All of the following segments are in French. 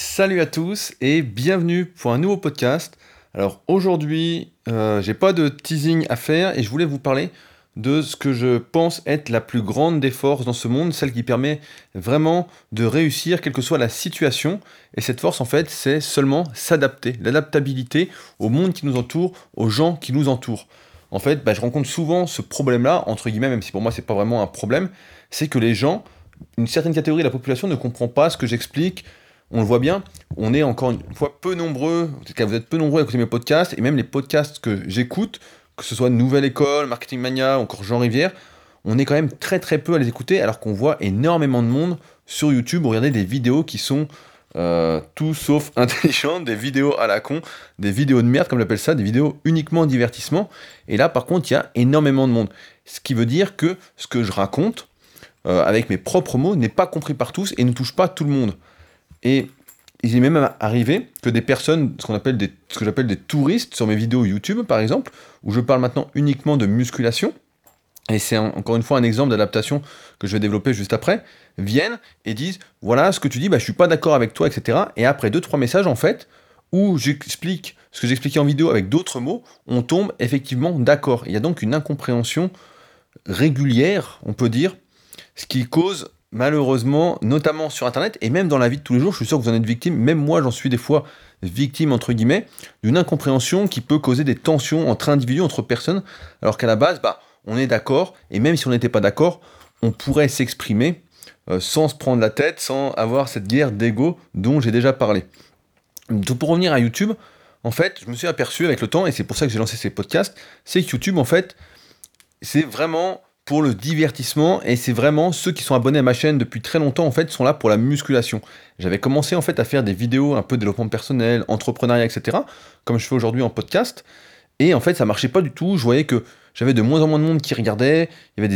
Salut à tous et bienvenue pour un nouveau podcast. Alors aujourd'hui, euh, j'ai pas de teasing à faire et je voulais vous parler de ce que je pense être la plus grande des forces dans ce monde, celle qui permet vraiment de réussir quelle que soit la situation. Et cette force, en fait, c'est seulement s'adapter, l'adaptabilité au monde qui nous entoure, aux gens qui nous entourent. En fait, bah, je rencontre souvent ce problème-là, entre guillemets, même si pour moi c'est pas vraiment un problème, c'est que les gens, une certaine catégorie de la population ne comprend pas ce que j'explique, on le voit bien, on est encore une fois peu nombreux, vous êtes peu nombreux à écouter mes podcasts, et même les podcasts que j'écoute, que ce soit Nouvelle École, Marketing Mania, encore Jean Rivière, on est quand même très très peu à les écouter, alors qu'on voit énormément de monde sur YouTube regarder des vidéos qui sont euh, tout sauf intelligentes, des vidéos à la con, des vidéos de merde comme j'appelle ça, des vidéos uniquement divertissement, et là par contre il y a énormément de monde. Ce qui veut dire que ce que je raconte, euh, avec mes propres mots, n'est pas compris par tous et ne touche pas tout le monde. Et il est même arrivé que des personnes, ce appelle ce que j'appelle des touristes sur mes vidéos YouTube par exemple, où je parle maintenant uniquement de musculation, et c'est encore une fois un exemple d'adaptation que je vais développer juste après, viennent et disent voilà ce que tu dis, bah, je suis pas d'accord avec toi, etc. Et après deux trois messages en fait où j'explique ce que j'expliquais en vidéo avec d'autres mots, on tombe effectivement d'accord. Il y a donc une incompréhension régulière, on peut dire, ce qui cause malheureusement, notamment sur Internet et même dans la vie de tous les jours, je suis sûr que vous en êtes victime, même moi j'en suis des fois victime, entre guillemets, d'une incompréhension qui peut causer des tensions entre individus, entre personnes, alors qu'à la base, bah, on est d'accord, et même si on n'était pas d'accord, on pourrait s'exprimer euh, sans se prendre la tête, sans avoir cette guerre d'ego dont j'ai déjà parlé. Donc pour revenir à YouTube, en fait, je me suis aperçu avec le temps, et c'est pour ça que j'ai lancé ces podcasts, c'est que YouTube, en fait, c'est vraiment pour le divertissement et c'est vraiment ceux qui sont abonnés à ma chaîne depuis très longtemps en fait sont là pour la musculation. J'avais commencé en fait à faire des vidéos un peu développement personnel, entrepreneuriat, etc. comme je fais aujourd'hui en podcast et en fait ça marchait pas du tout. Je voyais que j'avais de moins en moins de monde qui regardait, il y avait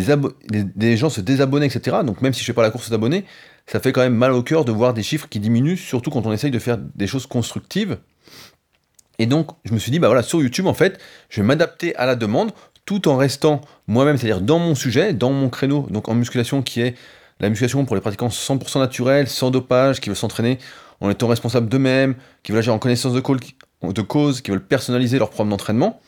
des, des, gens se désabonner, etc. Donc même si je fais pas la course d'abonnés, ça fait quand même mal au cœur de voir des chiffres qui diminuent, surtout quand on essaye de faire des choses constructives. Et donc, je me suis dit, bah voilà, sur YouTube, en fait, je vais m'adapter à la demande tout en restant moi-même, c'est-à-dire dans mon sujet, dans mon créneau, donc en musculation qui est la musculation pour les pratiquants 100% naturels, sans dopage, qui veulent s'entraîner en étant responsables d'eux-mêmes, qui veulent agir en connaissance de, cause, qui veulent personnaliser leur programme d'entraînement.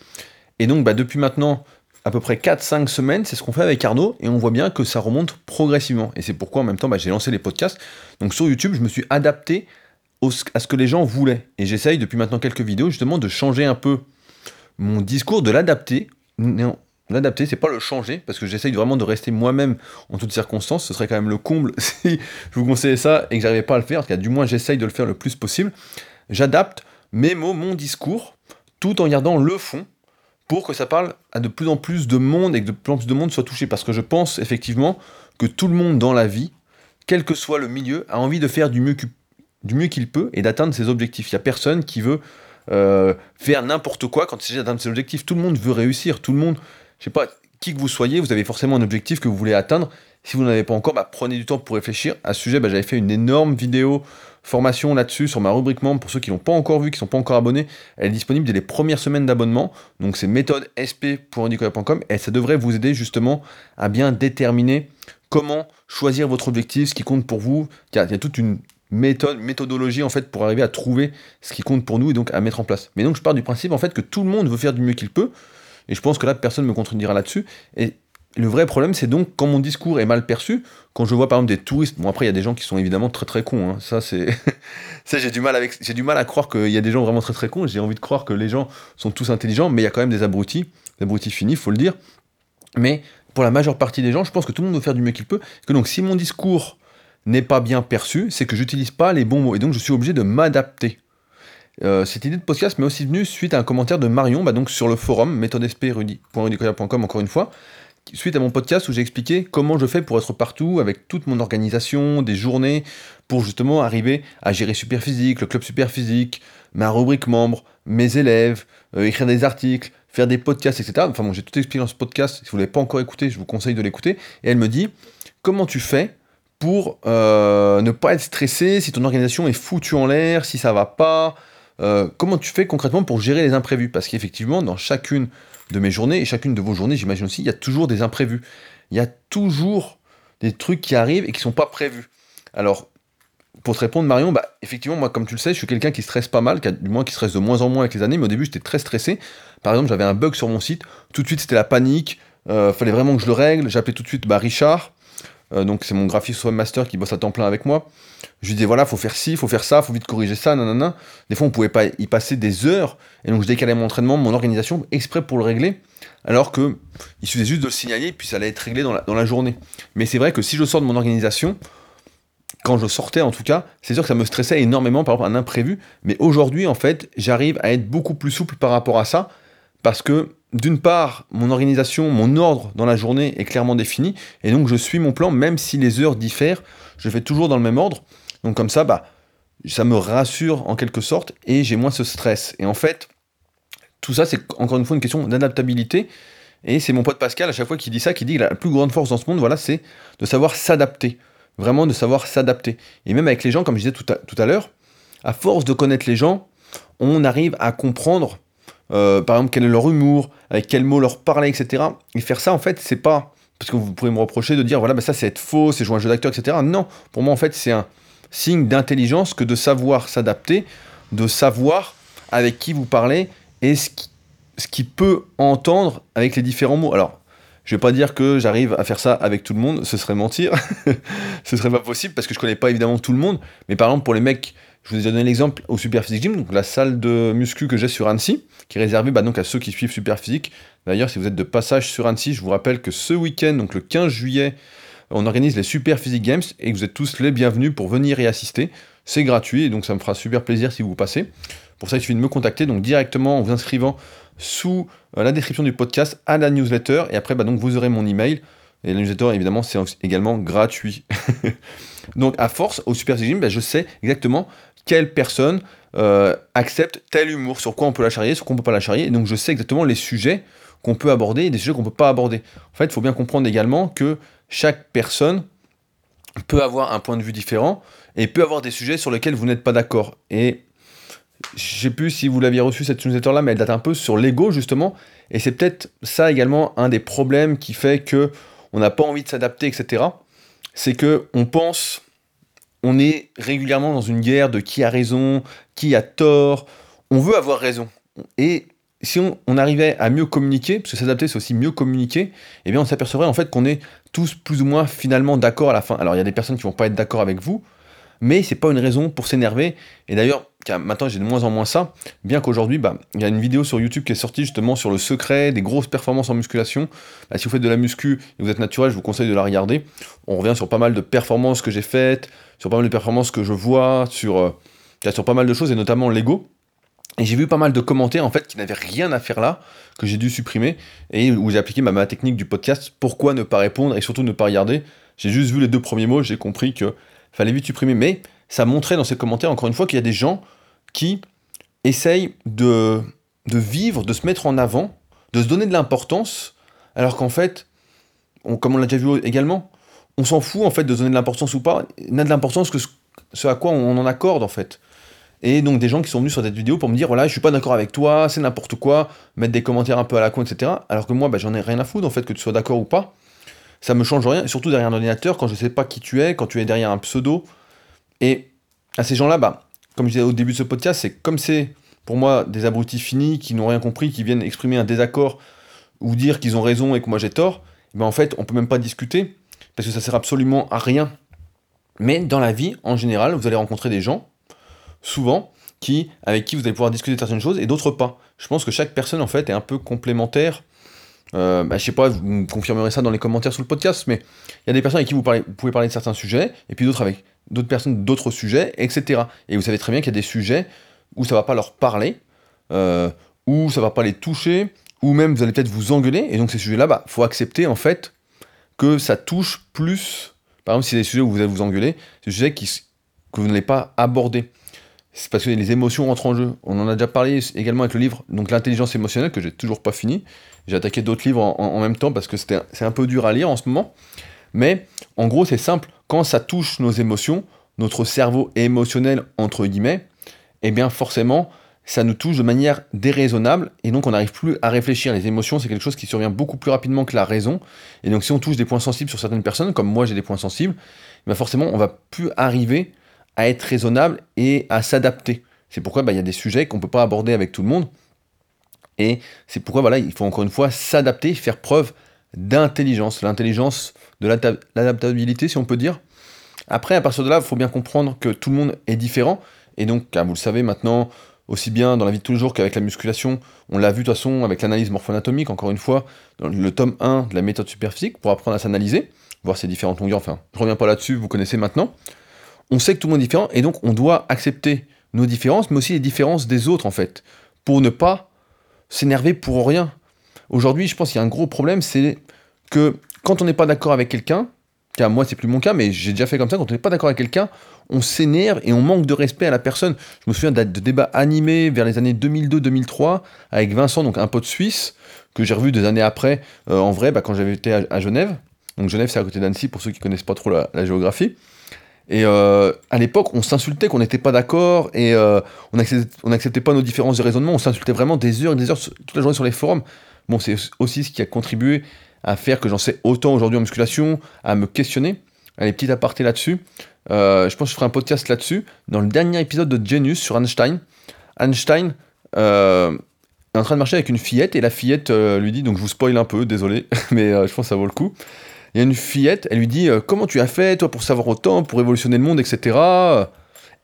Et donc bah, depuis maintenant à peu près 4-5 semaines, c'est ce qu'on fait avec Arnaud, et on voit bien que ça remonte progressivement. Et c'est pourquoi en même temps bah, j'ai lancé les podcasts. Donc sur YouTube, je me suis adapté à ce que les gens voulaient. Et j'essaye depuis maintenant quelques vidéos justement de changer un peu mon discours, de l'adapter non, l'adapter, c'est pas le changer, parce que j'essaye vraiment de rester moi-même en toutes circonstances. Ce serait quand même le comble si je vous conseillais ça et que j'arrivais pas à le faire. En tout cas, du moins, j'essaye de le faire le plus possible. J'adapte mes mots, mon discours, tout en gardant le fond pour que ça parle à de plus en plus de monde et que de plus en plus de monde soit touché. Parce que je pense effectivement que tout le monde dans la vie, quel que soit le milieu, a envie de faire du mieux qu'il peut et d'atteindre ses objectifs. Il n'y a personne qui veut euh, faire n'importe quoi quand il s'agit d'atteindre ses objectifs. Tout le monde veut réussir, tout le monde, je sais pas, qui que vous soyez, vous avez forcément un objectif que vous voulez atteindre. Si vous n'en avez pas encore, bah, prenez du temps pour réfléchir. À ce sujet, bah, j'avais fait une énorme vidéo formation là-dessus sur ma rubrique membre pour ceux qui l'ont pas encore vu, qui sont pas encore abonnés. Elle est disponible dès les premières semaines d'abonnement. Donc c'est méthode sp.handicoya.com et ça devrait vous aider justement à bien déterminer comment choisir votre objectif, ce qui compte pour vous. il y a toute une méthodologie en fait pour arriver à trouver ce qui compte pour nous et donc à mettre en place. Mais donc je pars du principe en fait que tout le monde veut faire du mieux qu'il peut et je pense que là personne ne me contredira là-dessus et le vrai problème c'est donc quand mon discours est mal perçu, quand je vois par exemple des touristes, bon après il y a des gens qui sont évidemment très très cons, hein. ça c'est ça j'ai du mal avec j'ai du mal à croire qu'il y a des gens vraiment très très cons, j'ai envie de croire que les gens sont tous intelligents, mais il y a quand même des abrutis, des abrutis finis, faut le dire. Mais pour la majeure partie des gens, je pense que tout le monde veut faire du mieux qu'il peut, que donc si mon discours n'est pas bien perçu, c'est que j'utilise pas les bons mots. Et donc je suis obligé de m'adapter. Euh, cette idée de podcast m'est aussi venue suite à un commentaire de Marion, bah donc sur le forum méthodesp.rudicoya.com encore une fois, suite à mon podcast où j'ai expliqué comment je fais pour être partout avec toute mon organisation, des journées, pour justement arriver à gérer Superphysique, le club Superphysique, ma rubrique membre, mes élèves, euh, écrire des articles, faire des podcasts, etc. Enfin bon, j'ai tout expliqué dans ce podcast. Si vous ne l'avez pas encore écouté, je vous conseille de l'écouter. Et elle me dit, comment tu fais pour euh, ne pas être stressé si ton organisation est foutue en l'air, si ça va pas. Euh, comment tu fais concrètement pour gérer les imprévus? Parce qu'effectivement, dans chacune de mes journées, et chacune de vos journées, j'imagine aussi, il y a toujours des imprévus. Il y a toujours des trucs qui arrivent et qui sont pas prévus. Alors, pour te répondre, Marion, bah, effectivement, moi, comme tu le sais, je suis quelqu'un qui stresse pas mal, qui du moins qui stresse de moins en moins avec les années, mais au début, j'étais très stressé. Par exemple, j'avais un bug sur mon site, tout de suite, c'était la panique, euh, fallait vraiment que je le règle. J'appelais tout de suite bah, Richard, euh, donc c'est mon graphiste webmaster qui bosse à temps plein avec moi. Je lui disais, voilà, faut faire ci, faut faire ça, faut vite corriger ça, nanana. Des fois, on pouvait pas y passer des heures, et donc je décalais mon entraînement, mon organisation, exprès pour le régler, alors que il suffisait juste de le signaler, puis ça allait être réglé dans la, dans la journée. Mais c'est vrai que si je sors de mon organisation, quand je sortais en tout cas, c'est sûr que ça me stressait énormément par rapport à un imprévu, mais aujourd'hui en fait, j'arrive à être beaucoup plus souple par rapport à ça, parce que d'une part, mon organisation, mon ordre dans la journée est clairement défini, et donc je suis mon plan, même si les heures diffèrent, je fais toujours dans le même ordre, donc comme ça, bah, ça me rassure en quelque sorte, et j'ai moins ce stress. Et en fait, tout ça, c'est encore une fois une question d'adaptabilité, et c'est mon pote Pascal à chaque fois qui dit ça, qui dit que la plus grande force dans ce monde, voilà, c'est de savoir s'adapter. Vraiment de savoir s'adapter. Et même avec les gens, comme je disais tout à, tout à l'heure, à force de connaître les gens, on arrive à comprendre, euh, par exemple, quel est leur humour, avec quels mots leur parler, etc. Et faire ça, en fait, c'est pas parce que vous pourrez me reprocher de dire, voilà, bah ça c'est être faux, c'est jouer un jeu d'acteur, etc. Non, pour moi, en fait, c'est un signe d'intelligence que de savoir s'adapter, de savoir avec qui vous parlez et ce qui, ce qui peut entendre avec les différents mots. Alors, je vais pas dire que j'arrive à faire ça avec tout le monde, ce serait mentir. ce serait pas possible parce que je connais pas évidemment tout le monde. Mais par exemple, pour les mecs, je vous ai donné l'exemple au Super Physique Gym, donc la salle de muscu que j'ai sur Annecy, qui est réservée bah, donc à ceux qui suivent Super Physique. D'ailleurs, si vous êtes de passage sur Annecy, je vous rappelle que ce week-end, donc le 15 juillet, on organise les Super Physique Games et que vous êtes tous les bienvenus pour venir y assister. C'est gratuit et donc ça me fera super plaisir si vous passez. Pour ça, il suffit de me contacter donc directement en vous inscrivant sous euh, la description du podcast à la newsletter. Et après, bah, donc, vous aurez mon email. Et la newsletter, évidemment, c'est également gratuit. donc, à force, au Super Gym, bah, je sais exactement quelle personne euh, accepte tel humour, sur quoi on peut la charrier, sur quoi on peut pas la charrier. Et donc, je sais exactement les sujets qu'on peut aborder et des sujets qu'on peut pas aborder. En fait, il faut bien comprendre également que chaque personne peut avoir un point de vue différent et peut avoir des sujets sur lesquels vous n'êtes pas d'accord. Et je sais plus si vous l'aviez reçu cette newsletter là, mais elle date un peu sur l'ego justement, et c'est peut-être ça également un des problèmes qui fait que on n'a pas envie de s'adapter, etc. C'est que on pense, on est régulièrement dans une guerre de qui a raison, qui a tort. On veut avoir raison. Et si on, arrivait à mieux communiquer, parce que s'adapter c'est aussi mieux communiquer, eh bien on s'apercevrait en fait qu'on est tous plus ou moins finalement d'accord à la fin. Alors il y a des personnes qui vont pas être d'accord avec vous, mais c'est pas une raison pour s'énerver. Et d'ailleurs, maintenant j'ai de moins en moins ça, bien qu'aujourd'hui, bah, il y a une vidéo sur YouTube qui est sortie justement sur le secret des grosses performances en musculation. Bah, si vous faites de la muscu et vous êtes naturel, je vous conseille de la regarder. On revient sur pas mal de performances que j'ai faites, sur pas mal de performances que je vois, sur, euh, sur pas mal de choses, et notamment l'ego. Et j'ai vu pas mal de commentaires en fait qui n'avaient rien à faire là, que j'ai dû supprimer, et où j'ai appliqué ma technique du podcast, pourquoi ne pas répondre et surtout ne pas regarder. J'ai juste vu les deux premiers mots, j'ai compris que fallait vite supprimer, mais ça montrait dans ces commentaires encore une fois qu'il y a des gens qui essayent de, de vivre, de se mettre en avant, de se donner de l'importance, alors qu'en fait, comme on l'a déjà vu également, on s'en fout en fait de donner de l'importance ou pas, n'a de l'importance que ce, à quoi on en accorde en fait. Et donc des gens qui sont venus sur cette vidéo pour me dire voilà je suis pas d'accord avec toi, c'est n'importe quoi, mettre des commentaires un peu à la con, etc. Alors que moi bah, j'en ai rien à foutre en fait que tu sois d'accord ou pas. Ça me change rien, surtout derrière un ordinateur, quand je sais pas qui tu es, quand tu es derrière un pseudo. Et à ces gens-là, bah, comme je disais au début de ce podcast, c'est comme c'est pour moi des abrutis finis qui n'ont rien compris, qui viennent exprimer un désaccord ou dire qu'ils ont raison et que moi j'ai tort, ben en fait on peut même pas discuter parce que ça sert absolument à rien. Mais dans la vie, en général, vous allez rencontrer des gens, souvent, qui, avec qui vous allez pouvoir discuter de certaines choses et d'autres pas. Je pense que chaque personne en fait est un peu complémentaire. Euh, bah, je sais pas, vous me confirmerez ça dans les commentaires sous le podcast, mais il y a des personnes avec qui vous, vous pouvez parler de certains sujets, et puis d'autres avec d'autres personnes d'autres sujets, etc. Et vous savez très bien qu'il y a des sujets où ça va pas leur parler, euh, où ça va pas les toucher, ou même vous allez peut-être vous engueuler, et donc ces sujets-là, bah, faut accepter en fait que ça touche plus, par exemple si c'est des sujets où vous allez vous engueuler, c'est des sujets qui, que vous n'allez pas aborder. C'est parce que les émotions rentrent en jeu. On en a déjà parlé également avec le livre, donc l'intelligence émotionnelle, que j'ai toujours pas fini. J'ai attaqué d'autres livres en, en, même temps parce que c'est un peu dur à lire en ce moment. Mais en gros, c'est simple quand ça touche nos émotions, notre cerveau émotionnel, entre guillemets, eh bien forcément, ça nous touche de manière déraisonnable, et donc on n'arrive plus à réfléchir. Les émotions, c'est quelque chose qui survient beaucoup plus rapidement que la raison, et donc si on touche des points sensibles sur certaines personnes, comme moi j'ai des points sensibles, eh forcément, on va plus arriver à être raisonnable et à s'adapter. C'est pourquoi bah, il y a des sujets qu'on ne peut pas aborder avec tout le monde. Et c'est pourquoi voilà, il faut encore une fois s'adapter, faire preuve d'intelligence, l'intelligence de l'adaptabilité si on peut dire. Après, à partir de là, il faut bien comprendre que tout le monde est différent. Et donc, vous le savez maintenant, aussi bien dans la vie de tous les jours qu'avec la musculation, on l'a vu de toute façon avec l'analyse morpho-anatomique, encore une fois, dans le tome 1 de la méthode superphysique, pour apprendre à s'analyser, voir ses différentes longueurs, enfin, je reviens pas là-dessus, vous connaissez maintenant. On sait que tout le monde est différent, et donc on doit accepter nos différences, mais aussi les différences des autres, en fait, pour ne pas s'énerver pour rien. Aujourd'hui, je pense qu'il y a un gros problème, c'est que quand on n'est pas d'accord avec quelqu'un, car moi c'est plus mon cas, mais j'ai déjà fait comme ça, quand on n'est pas d'accord avec quelqu'un, on s'énerve et on manque de respect à la personne. Je me souviens de débats animés vers les années 2002-2003 avec Vincent, donc un pote suisse, que j'ai revu des années après, euh, en vrai, bah, quand j'avais été à, Genève. Donc Genève c'est à côté d'Annecy, pour ceux qui connaissent pas trop la, géographie. Et euh, à l'époque, on s'insultait qu'on n'était pas d'accord et euh, on n'acceptait pas nos différences de raisonnement. On s'insultait vraiment des heures et des heures toute la journée sur les forums. Bon, c'est aussi ce qui a contribué à faire que j'en sais autant aujourd'hui en musculation, à me questionner. Allez, petit aparté là-dessus. Euh, je pense que je ferai un podcast là-dessus. Dans le dernier épisode de Genius sur Einstein, Einstein euh, est en train de marcher avec une fillette et la fillette euh, lui dit, donc je vous spoil un peu, désolé, mais je pense que ça vaut le coup. Il y a une fillette, elle lui dit Comment tu as fait, toi, pour savoir autant, pour révolutionner le monde, etc.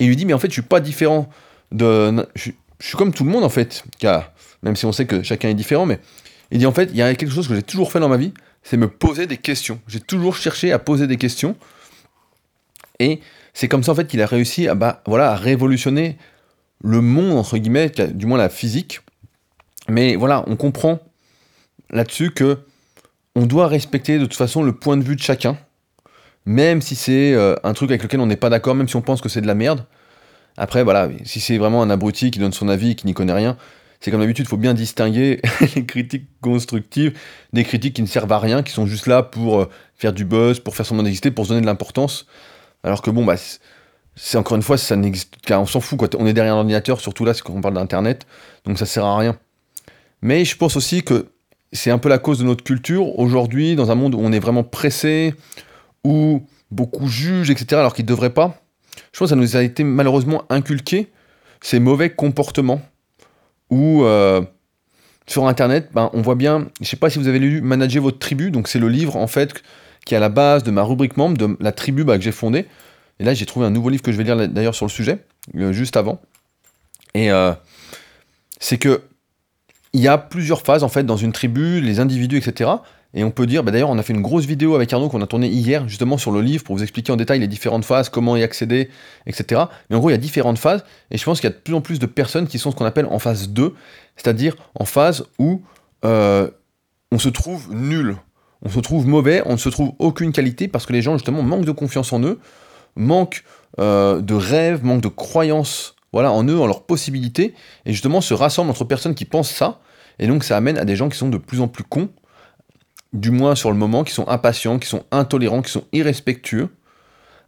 Et il lui dit Mais en fait, je suis pas différent de. Je, je suis comme tout le monde, en fait. Car, même si on sait que chacun est différent, mais il dit En fait, il y a quelque chose que j'ai toujours fait dans ma vie, c'est me poser des questions. J'ai toujours cherché à poser des questions. Et c'est comme ça en fait qu'il a réussi à, bah, voilà, à révolutionner le monde, entre guillemets, du moins la physique. Mais voilà, on comprend là-dessus que on doit respecter de toute façon le point de vue de chacun, même si c'est euh, un truc avec lequel on n'est pas d'accord, même si on pense que c'est de la merde. Après, voilà, si c'est vraiment un abruti qui donne son avis, qui n'y connaît rien, c'est comme d'habitude, il faut bien distinguer les critiques constructives des critiques qui ne servent à rien, qui sont juste là pour euh, faire du buzz, pour faire son d'exister, pour se donner de l'importance. Alors que bon, bah, c'est encore une fois, ça n'existe on s'en fout, quoi. On est derrière l'ordinateur, surtout là, c'est quand on parle d'Internet, donc ça sert à rien. Mais je pense aussi que c'est un peu la cause de notre culture aujourd'hui, dans un monde où on est vraiment pressé, où beaucoup jugent, etc., alors qu'ils ne devraient pas. Je pense que ça nous a été malheureusement inculqué, ces mauvais comportements, où euh, sur Internet, ben, on voit bien, je ne sais pas si vous avez lu Manager votre tribu, donc c'est le livre en fait qui est à la base de ma rubrique membre, de la tribu bah, que j'ai fondée. Et là, j'ai trouvé un nouveau livre que je vais lire d'ailleurs sur le sujet, juste avant. Et euh, c'est que il y a plusieurs phases en fait dans une tribu, les individus, etc. Et on peut dire, bah, d'ailleurs, on a fait une grosse vidéo avec Arnaud qu'on a tourné hier, justement sur le livre, pour vous expliquer en détail les différentes phases, comment y accéder, etc. Mais en gros, il y a différentes phases, et je pense qu'il y a de plus en plus de personnes qui sont ce qu'on appelle en phase 2, c'est-à-dire en phase où euh, on se trouve nul on se trouve mauvais, on ne se trouve aucune qualité parce que les gens justement manquent de confiance en eux, manquent euh, de rêves, manquent de croyances voilà, en eux, en leurs possibilités, et justement se rassemblent entre personnes qui pensent ça, et donc ça amène à des gens qui sont de plus en plus cons, du moins sur le moment, qui sont impatients, qui sont intolérants, qui sont irrespectueux,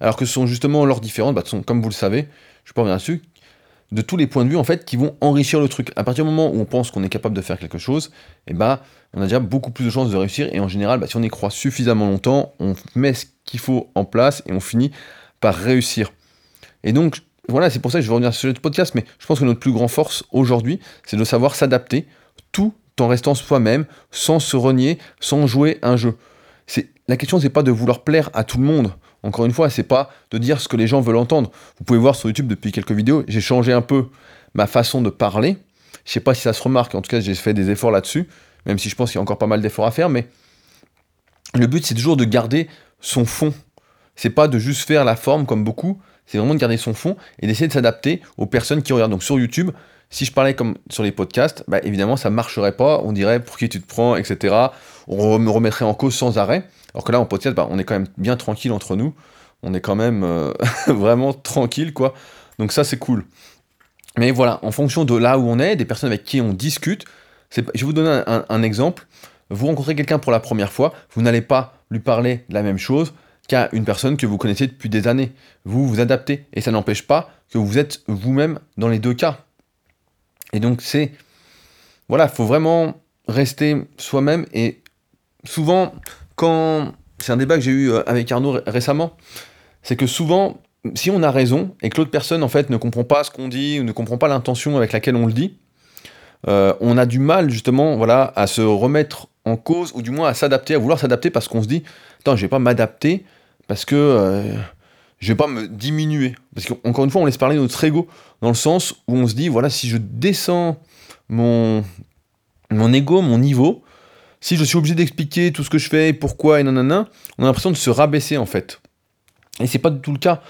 alors que ce sont justement leurs différences, bah, sont, comme vous le savez, je pas revenir dessus, de tous les points de vue en fait qui vont enrichir le truc. À partir du moment où on pense qu'on est capable de faire quelque chose, eh bah on a déjà beaucoup plus de chances de réussir et en général bah, si on y croit suffisamment longtemps, on met ce qu'il faut en place et on finit par réussir. Et donc voilà, c'est pour ça que je vais revenir sur ce podcast, mais je pense que notre plus grande force aujourd'hui, c'est de savoir s'adapter tout en restant soi-même, sans se renier, sans jouer un jeu. La question c'est pas de vouloir plaire à tout le monde. Encore une fois, c'est pas de dire ce que les gens veulent entendre. Vous pouvez voir sur YouTube depuis quelques vidéos, j'ai changé un peu ma façon de parler. Je sais pas si ça se remarque, en tout cas, j'ai fait des efforts là-dessus, même si je pense qu'il y a encore pas mal d'efforts à faire, mais le but c'est toujours de garder son fond. C'est pas de juste faire la forme comme beaucoup, c'est vraiment de garder son fond et d'essayer de s'adapter aux personnes qui regardent. Donc sur YouTube, si je parlais comme sur les podcasts, bah évidemment ça marcherait pas, on dirait pour qui tu te prends, etc. On me remettrait en cause sans arrêt. Alors que là, en podcast, bah, on est quand même bien tranquille entre nous. On est quand même euh, vraiment tranquille, quoi. Donc ça, c'est cool. Mais voilà, en fonction de là où on est, des personnes avec qui on discute, je vais vous donner un, exemple. Vous rencontrez quelqu'un pour la première fois, vous n'allez pas lui parler de la même chose qu'à une personne que vous connaissez depuis des années. Vous vous adaptez et ça n'empêche pas que vous êtes vous-même dans les deux cas. Et donc c'est voilà, il faut vraiment rester soi-même. Et souvent quand c'est un débat que j'ai eu euh, avec Arnaud récemment, c'est que souvent si on a raison et que l'autre personne en fait ne comprend pas ce qu'on dit ou ne comprend pas l'intention avec laquelle on le dit, euh, on a du mal justement voilà, à se remettre en cause ou du moins à s'adapter, à vouloir s'adapter parce qu'on se dit Attends, je vais pas m'adapter parce que euh, je vais pas me diminuer. Parce qu'encore une fois, on laisse parler notre ego dans le sens où on se dit Voilà, si je descends mon, mon ego, mon niveau, si je suis obligé d'expliquer tout ce que je fais, pourquoi et nanana, on a l'impression de se rabaisser en fait. Et c'est pas du tout le cas.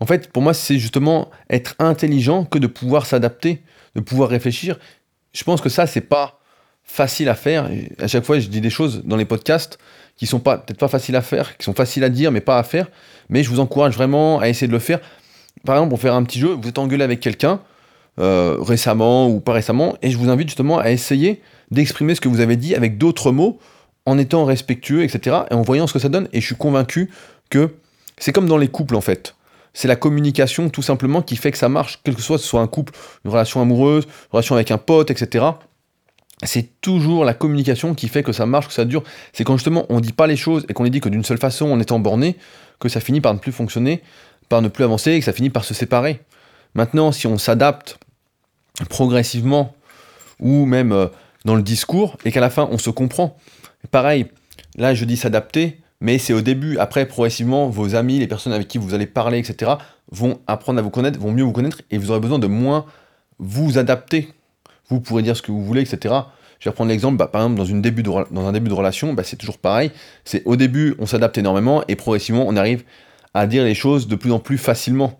En fait, pour moi, c'est justement être intelligent que de pouvoir s'adapter, de pouvoir réfléchir. Je pense que ça, c'est pas facile à faire. À chaque fois, je dis des choses dans les podcasts qui sont peut-être pas faciles à faire, qui sont faciles à dire, mais pas à faire. Mais je vous encourage vraiment à essayer de le faire. Par exemple, pour faire un petit jeu, vous êtes engueulé avec quelqu'un euh, récemment ou pas récemment, et je vous invite justement à essayer d'exprimer ce que vous avez dit avec d'autres mots, en étant respectueux, etc. Et en voyant ce que ça donne. Et je suis convaincu que c'est comme dans les couples en fait c'est la communication tout simplement qui fait que ça marche, quel que soit, ce soit un couple, une relation amoureuse, une relation avec un pote, etc. C'est toujours la communication qui fait que ça marche, que ça dure. C'est quand justement on dit pas les choses et qu'on les dit que d'une seule façon en étant borné, que ça finit par ne plus fonctionner, par ne plus avancer et que ça finit par se séparer. Maintenant, si on s'adapte progressivement ou même euh, dans le discours et qu'à la fin on se comprend, pareil, là je dis s'adapter, mais c'est au début. Après, progressivement, vos amis, les personnes avec qui vous allez parler, etc., vont apprendre à vous connaître, vont mieux vous connaître, et vous aurez besoin de moins vous adapter. Vous pourrez dire ce que vous voulez, etc. Je vais prendre l'exemple, bah, par exemple, dans, un début de relation, bah, c'est toujours pareil. C'est au début, on s'adapte énormément, et progressivement, on arrive à dire les choses de plus en plus facilement.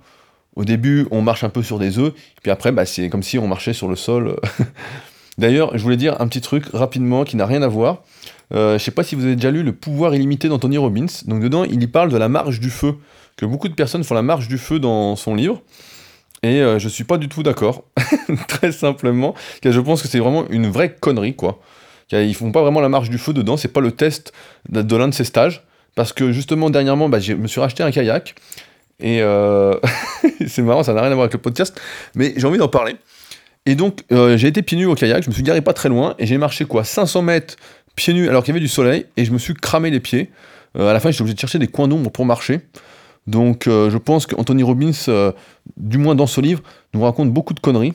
Au début, on marche un peu sur des œufs, puis après, bah, c'est comme si on marchait sur le sol. D'ailleurs, je voulais dire un petit truc rapidement qui n'a rien à voir. Euh, je ne sais pas si vous avez déjà lu Le pouvoir illimité d'Anthony Robbins. Donc dedans, il y parle de la marche du feu, que beaucoup de personnes font la marche du feu dans son livre. Et euh, je suis pas du tout d'accord, très simplement, car je pense que c'est vraiment une vraie connerie, quoi. Car ils font pas vraiment la marche du feu dedans, c'est pas le test de, l'un de ces stages, parce que justement dernièrement, bah, je me suis racheté un kayak, et euh, c'est marrant, ça n'a rien à voir avec le podcast, mais j'ai envie d'en parler. Et donc, j'ai été pieds nus au kayak, je me suis garé pas très loin, et j'ai marché quoi 500 mètres pieds nus alors qu'il y avait du soleil et je me suis cramé les pieds. Euh, à la fin, j'étais obligé de chercher des coins d'ombre pour marcher. Donc, euh, je pense qu'Anthony Robbins, euh, du moins dans ce livre, nous raconte beaucoup de conneries.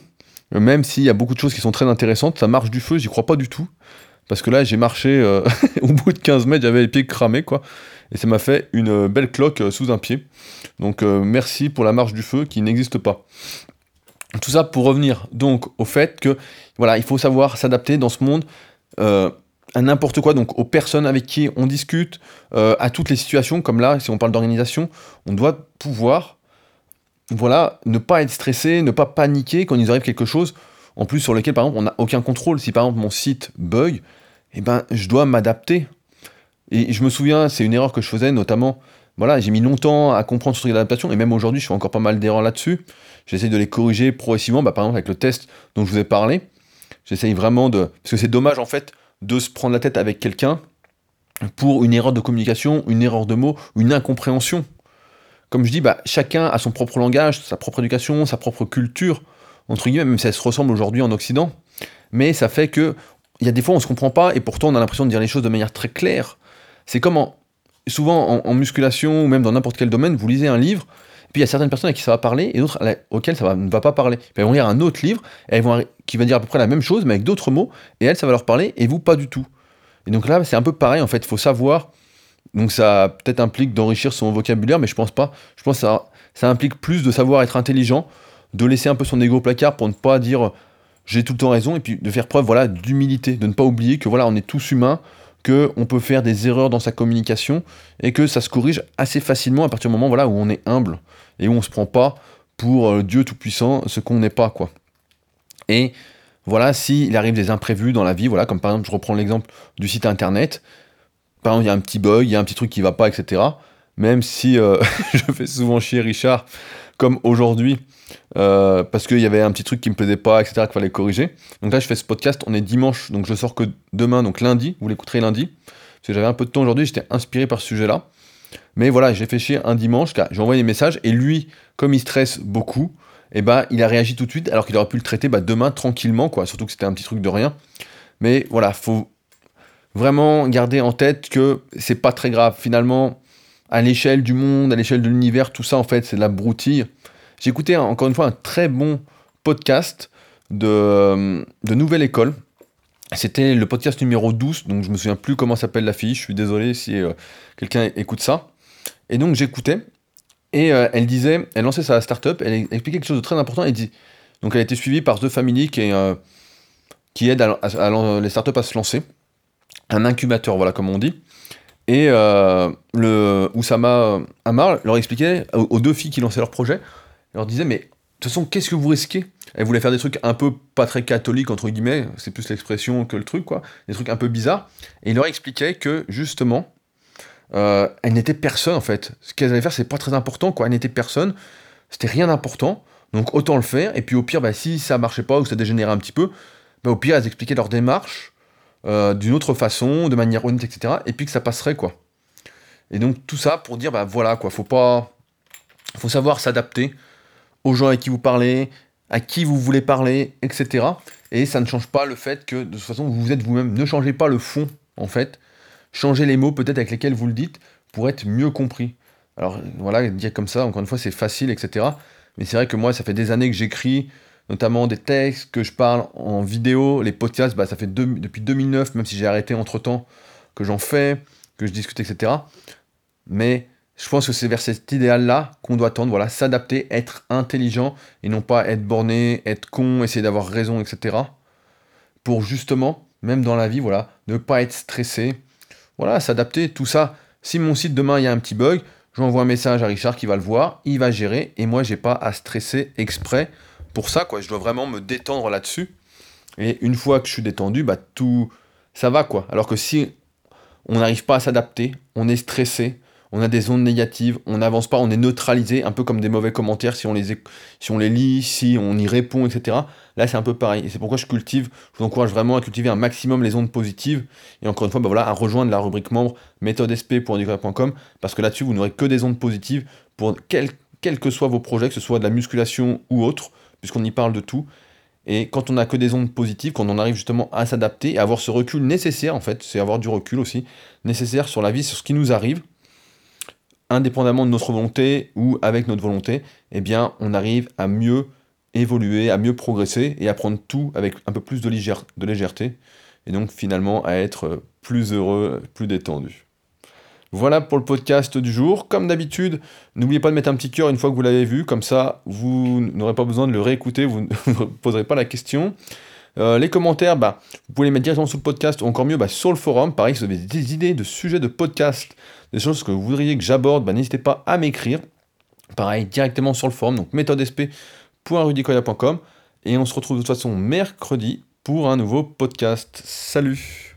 même s'il y a beaucoup de choses qui sont très intéressantes. Ça marche du feu, j'y crois pas du tout. Parce que là, j'ai marché au bout de 15 mètres, j'avais les pieds cramés, quoi. Et ça m'a fait une belle cloque sous un pied. Donc, merci pour la marche du feu qui n'existe pas. Tout ça pour revenir donc au fait que voilà, il faut savoir s'adapter dans ce monde à n'importe quoi, donc aux personnes avec qui on discute, euh, à toutes les situations, comme là, si on parle d'organisation, on doit pouvoir, voilà, ne pas être stressé, ne pas paniquer quand il nous arrive quelque chose, en plus sur lequel, par exemple, on n'a aucun contrôle. Si par exemple mon site bug, eh ben, je dois m'adapter. Et je me souviens, c'est une erreur que je faisais, notamment, voilà, j'ai mis longtemps à comprendre ce truc d'adaptation, et même aujourd'hui, je fais encore pas mal d'erreurs là-dessus. J'essaie de les corriger progressivement, bah, par exemple avec le test dont je vous ai parlé. J'essaye vraiment de... Parce que c'est dommage, en fait, de se prendre la tête avec quelqu'un pour une erreur de communication, une erreur de mots, une incompréhension. Comme je dis, bah, chacun a son propre langage, sa propre éducation, sa propre culture, entre guillemets, même si elle se ressemble aujourd'hui en Occident. Mais ça fait que, il y a des fois on ne se comprend pas et pourtant on a l'impression de dire les choses de manière très claire. C'est comme souvent en, musculation ou même dans n'importe quel domaine, vous lisez un livre, puis il y a certaines personnes à qui ça va parler et d'autres auxquelles ça ne va pas parler. Puis elles vont lire un autre livre et elles vont, qui va dire à peu près la même chose mais avec d'autres mots et elles ça va leur parler et vous pas du tout. Et donc là c'est un peu pareil en fait, il faut savoir. Donc ça peut-être implique d'enrichir son vocabulaire mais je pense pas. Je pense que ça, ça implique plus de savoir être intelligent, de laisser un peu son ego au placard pour ne pas dire j'ai tout le temps raison et puis de faire preuve voilà d'humilité, de ne pas oublier que voilà on est tous humains qu'on peut faire des erreurs dans sa communication et que ça se corrige assez facilement à partir du moment où on est humble et où on se prend pas pour euh, Dieu Tout-Puissant, ce qu'on n'est pas. quoi. Et voilà, s'il arrive des imprévus dans la vie, voilà, comme par exemple, je reprends l'exemple du site internet, par exemple, il y a un petit bug, il y a un petit truc qui va pas, etc. Même si euh, je fais souvent chier Richard, comme aujourd'hui, euh, parce qu'il y avait un petit truc qui me plaisait pas, etc., qu'il fallait corriger. Donc là, je fais ce podcast, on est dimanche, donc je sors que demain, donc lundi, vous l'écouterez lundi, parce que j'avais un peu de temps aujourd'hui, j'étais inspiré par ce sujet-là. Mais voilà, j'ai fait chier un dimanche, j'ai envoyé des messages, et lui, comme il stresse beaucoup, eh ben, il a réagi tout de suite, alors qu'il aurait pu le traiter bah, demain tranquillement, quoi, surtout que c'était un petit truc de rien. Mais voilà, faut vraiment garder en tête que c'est pas très grave. Finalement, à l'échelle du monde, à l'échelle de l'univers, tout ça en fait c'est de la broutille. J'ai écouté encore une fois un très bon podcast de, de Nouvelle École. C'était le podcast numéro 12, donc je me souviens plus comment s'appelle la fille, je suis désolé si euh, quelqu'un écoute ça. Et donc j'écoutais, et euh, elle disait, elle lançait sa startup, elle expliquait quelque chose de très important, elle dit, donc elle a été suivie par The Family qui, euh, qui aide les startups à se lancer, un incubateur, voilà comme on dit. Et le Oussama Amar leur expliquait aux, deux filles qui lançaient leur projet, leur disait, mais de toute façon, qu'est-ce que vous risquez? Elle voulait faire des trucs un peu pas très catholiques, entre guillemets, c'est plus l'expression que le truc, quoi, des trucs un peu bizarres. Et il leur expliquait que, justement, euh, elle n'était personne, en fait. Ce qu'elle allait faire, c'est pas très important, quoi. Elle n'était personne, c'était rien d'important, donc autant le faire. Et puis au pire, bah, si ça marchait pas ou ça dégénérait un petit peu, bah, au pire, elles expliquaient leur démarche euh, d'une autre façon, de manière honnête, etc. Et puis que ça passerait, quoi. Et donc tout ça pour dire, bah voilà, quoi, faut pas... Faut savoir s'adapter aux gens avec qui vous parlez, à qui vous voulez parler, etc. Et ça ne change pas le fait que de toute façon vous êtes vous-même. Ne changez pas le fond, en fait. Changez les mots peut-être avec lesquels vous le dites pour être mieux compris. Alors voilà, dire comme ça, encore une fois, c'est facile, etc. Mais c'est vrai que moi, ça fait des années que j'écris, notamment des textes, que je parle en vidéo, les podcasts, bah, ça fait depuis 2009, même si j'ai arrêté entre-temps, que j'en fais, que je discute, etc. Mais je pense que c'est vers cet idéal-là qu'on doit tendre, voilà, s'adapter, être intelligent, et non pas être borné, être con, essayer d'avoir raison, etc. Pour justement, même dans la vie, voilà, ne pas être stressé, voilà, s'adapter, tout ça. Si mon site demain il y a un petit bug, j'envoie un message à Richard qui va le voir, il va gérer, et moi j'ai pas à stresser exprès pour ça, quoi. Je dois vraiment me détendre là-dessus. Et une fois que je suis détendu, bah tout, ça va, quoi. Alors que si on n'arrive pas à s'adapter, on est stressé, on a des ondes négatives, on n'avance pas, on est neutralisé, un peu comme des mauvais commentaires si on les, lit, si on y répond, etc. Là, c'est un peu pareil. Et c'est pourquoi je cultive, je vous encourage vraiment à cultiver un maximum les ondes positives. Et encore une fois, bah à rejoindre la rubrique membre méthodesp.com parce que là-dessus, vous n'aurez que des ondes positives pour quels que soient vos projets, que ce soit de la musculation ou autre, puisqu'on y parle de tout. Et quand on n'a que des ondes positives, quand on arrive justement à s'adapter et avoir ce recul nécessaire, en fait, c'est avoir du recul aussi, nécessaire sur la vie, sur ce qui nous arrive, indépendamment de notre volonté ou avec notre volonté, eh bien, on arrive à mieux évoluer, à mieux progresser et à prendre tout avec un peu plus de, légèreté et donc finalement à être plus heureux, plus détendu. Voilà pour le podcast du jour. Comme d'habitude, n'oubliez pas de mettre un petit cœur une fois que vous l'avez vu, comme ça vous n'aurez pas besoin de le réécouter, vous ne poserez pas la question. Euh, les commentaires, bah, vous pouvez les mettre directement sous le podcast ou encore mieux bah, sur le forum. Pareil, si vous avez des idées de sujets de podcast, des choses que vous voudriez que j'aborde, bah, n'hésitez pas à m'écrire. Pareil, directement sur le forum, donc méthodesp.rudicoya.com. Et on se retrouve de toute façon mercredi pour un nouveau podcast. Salut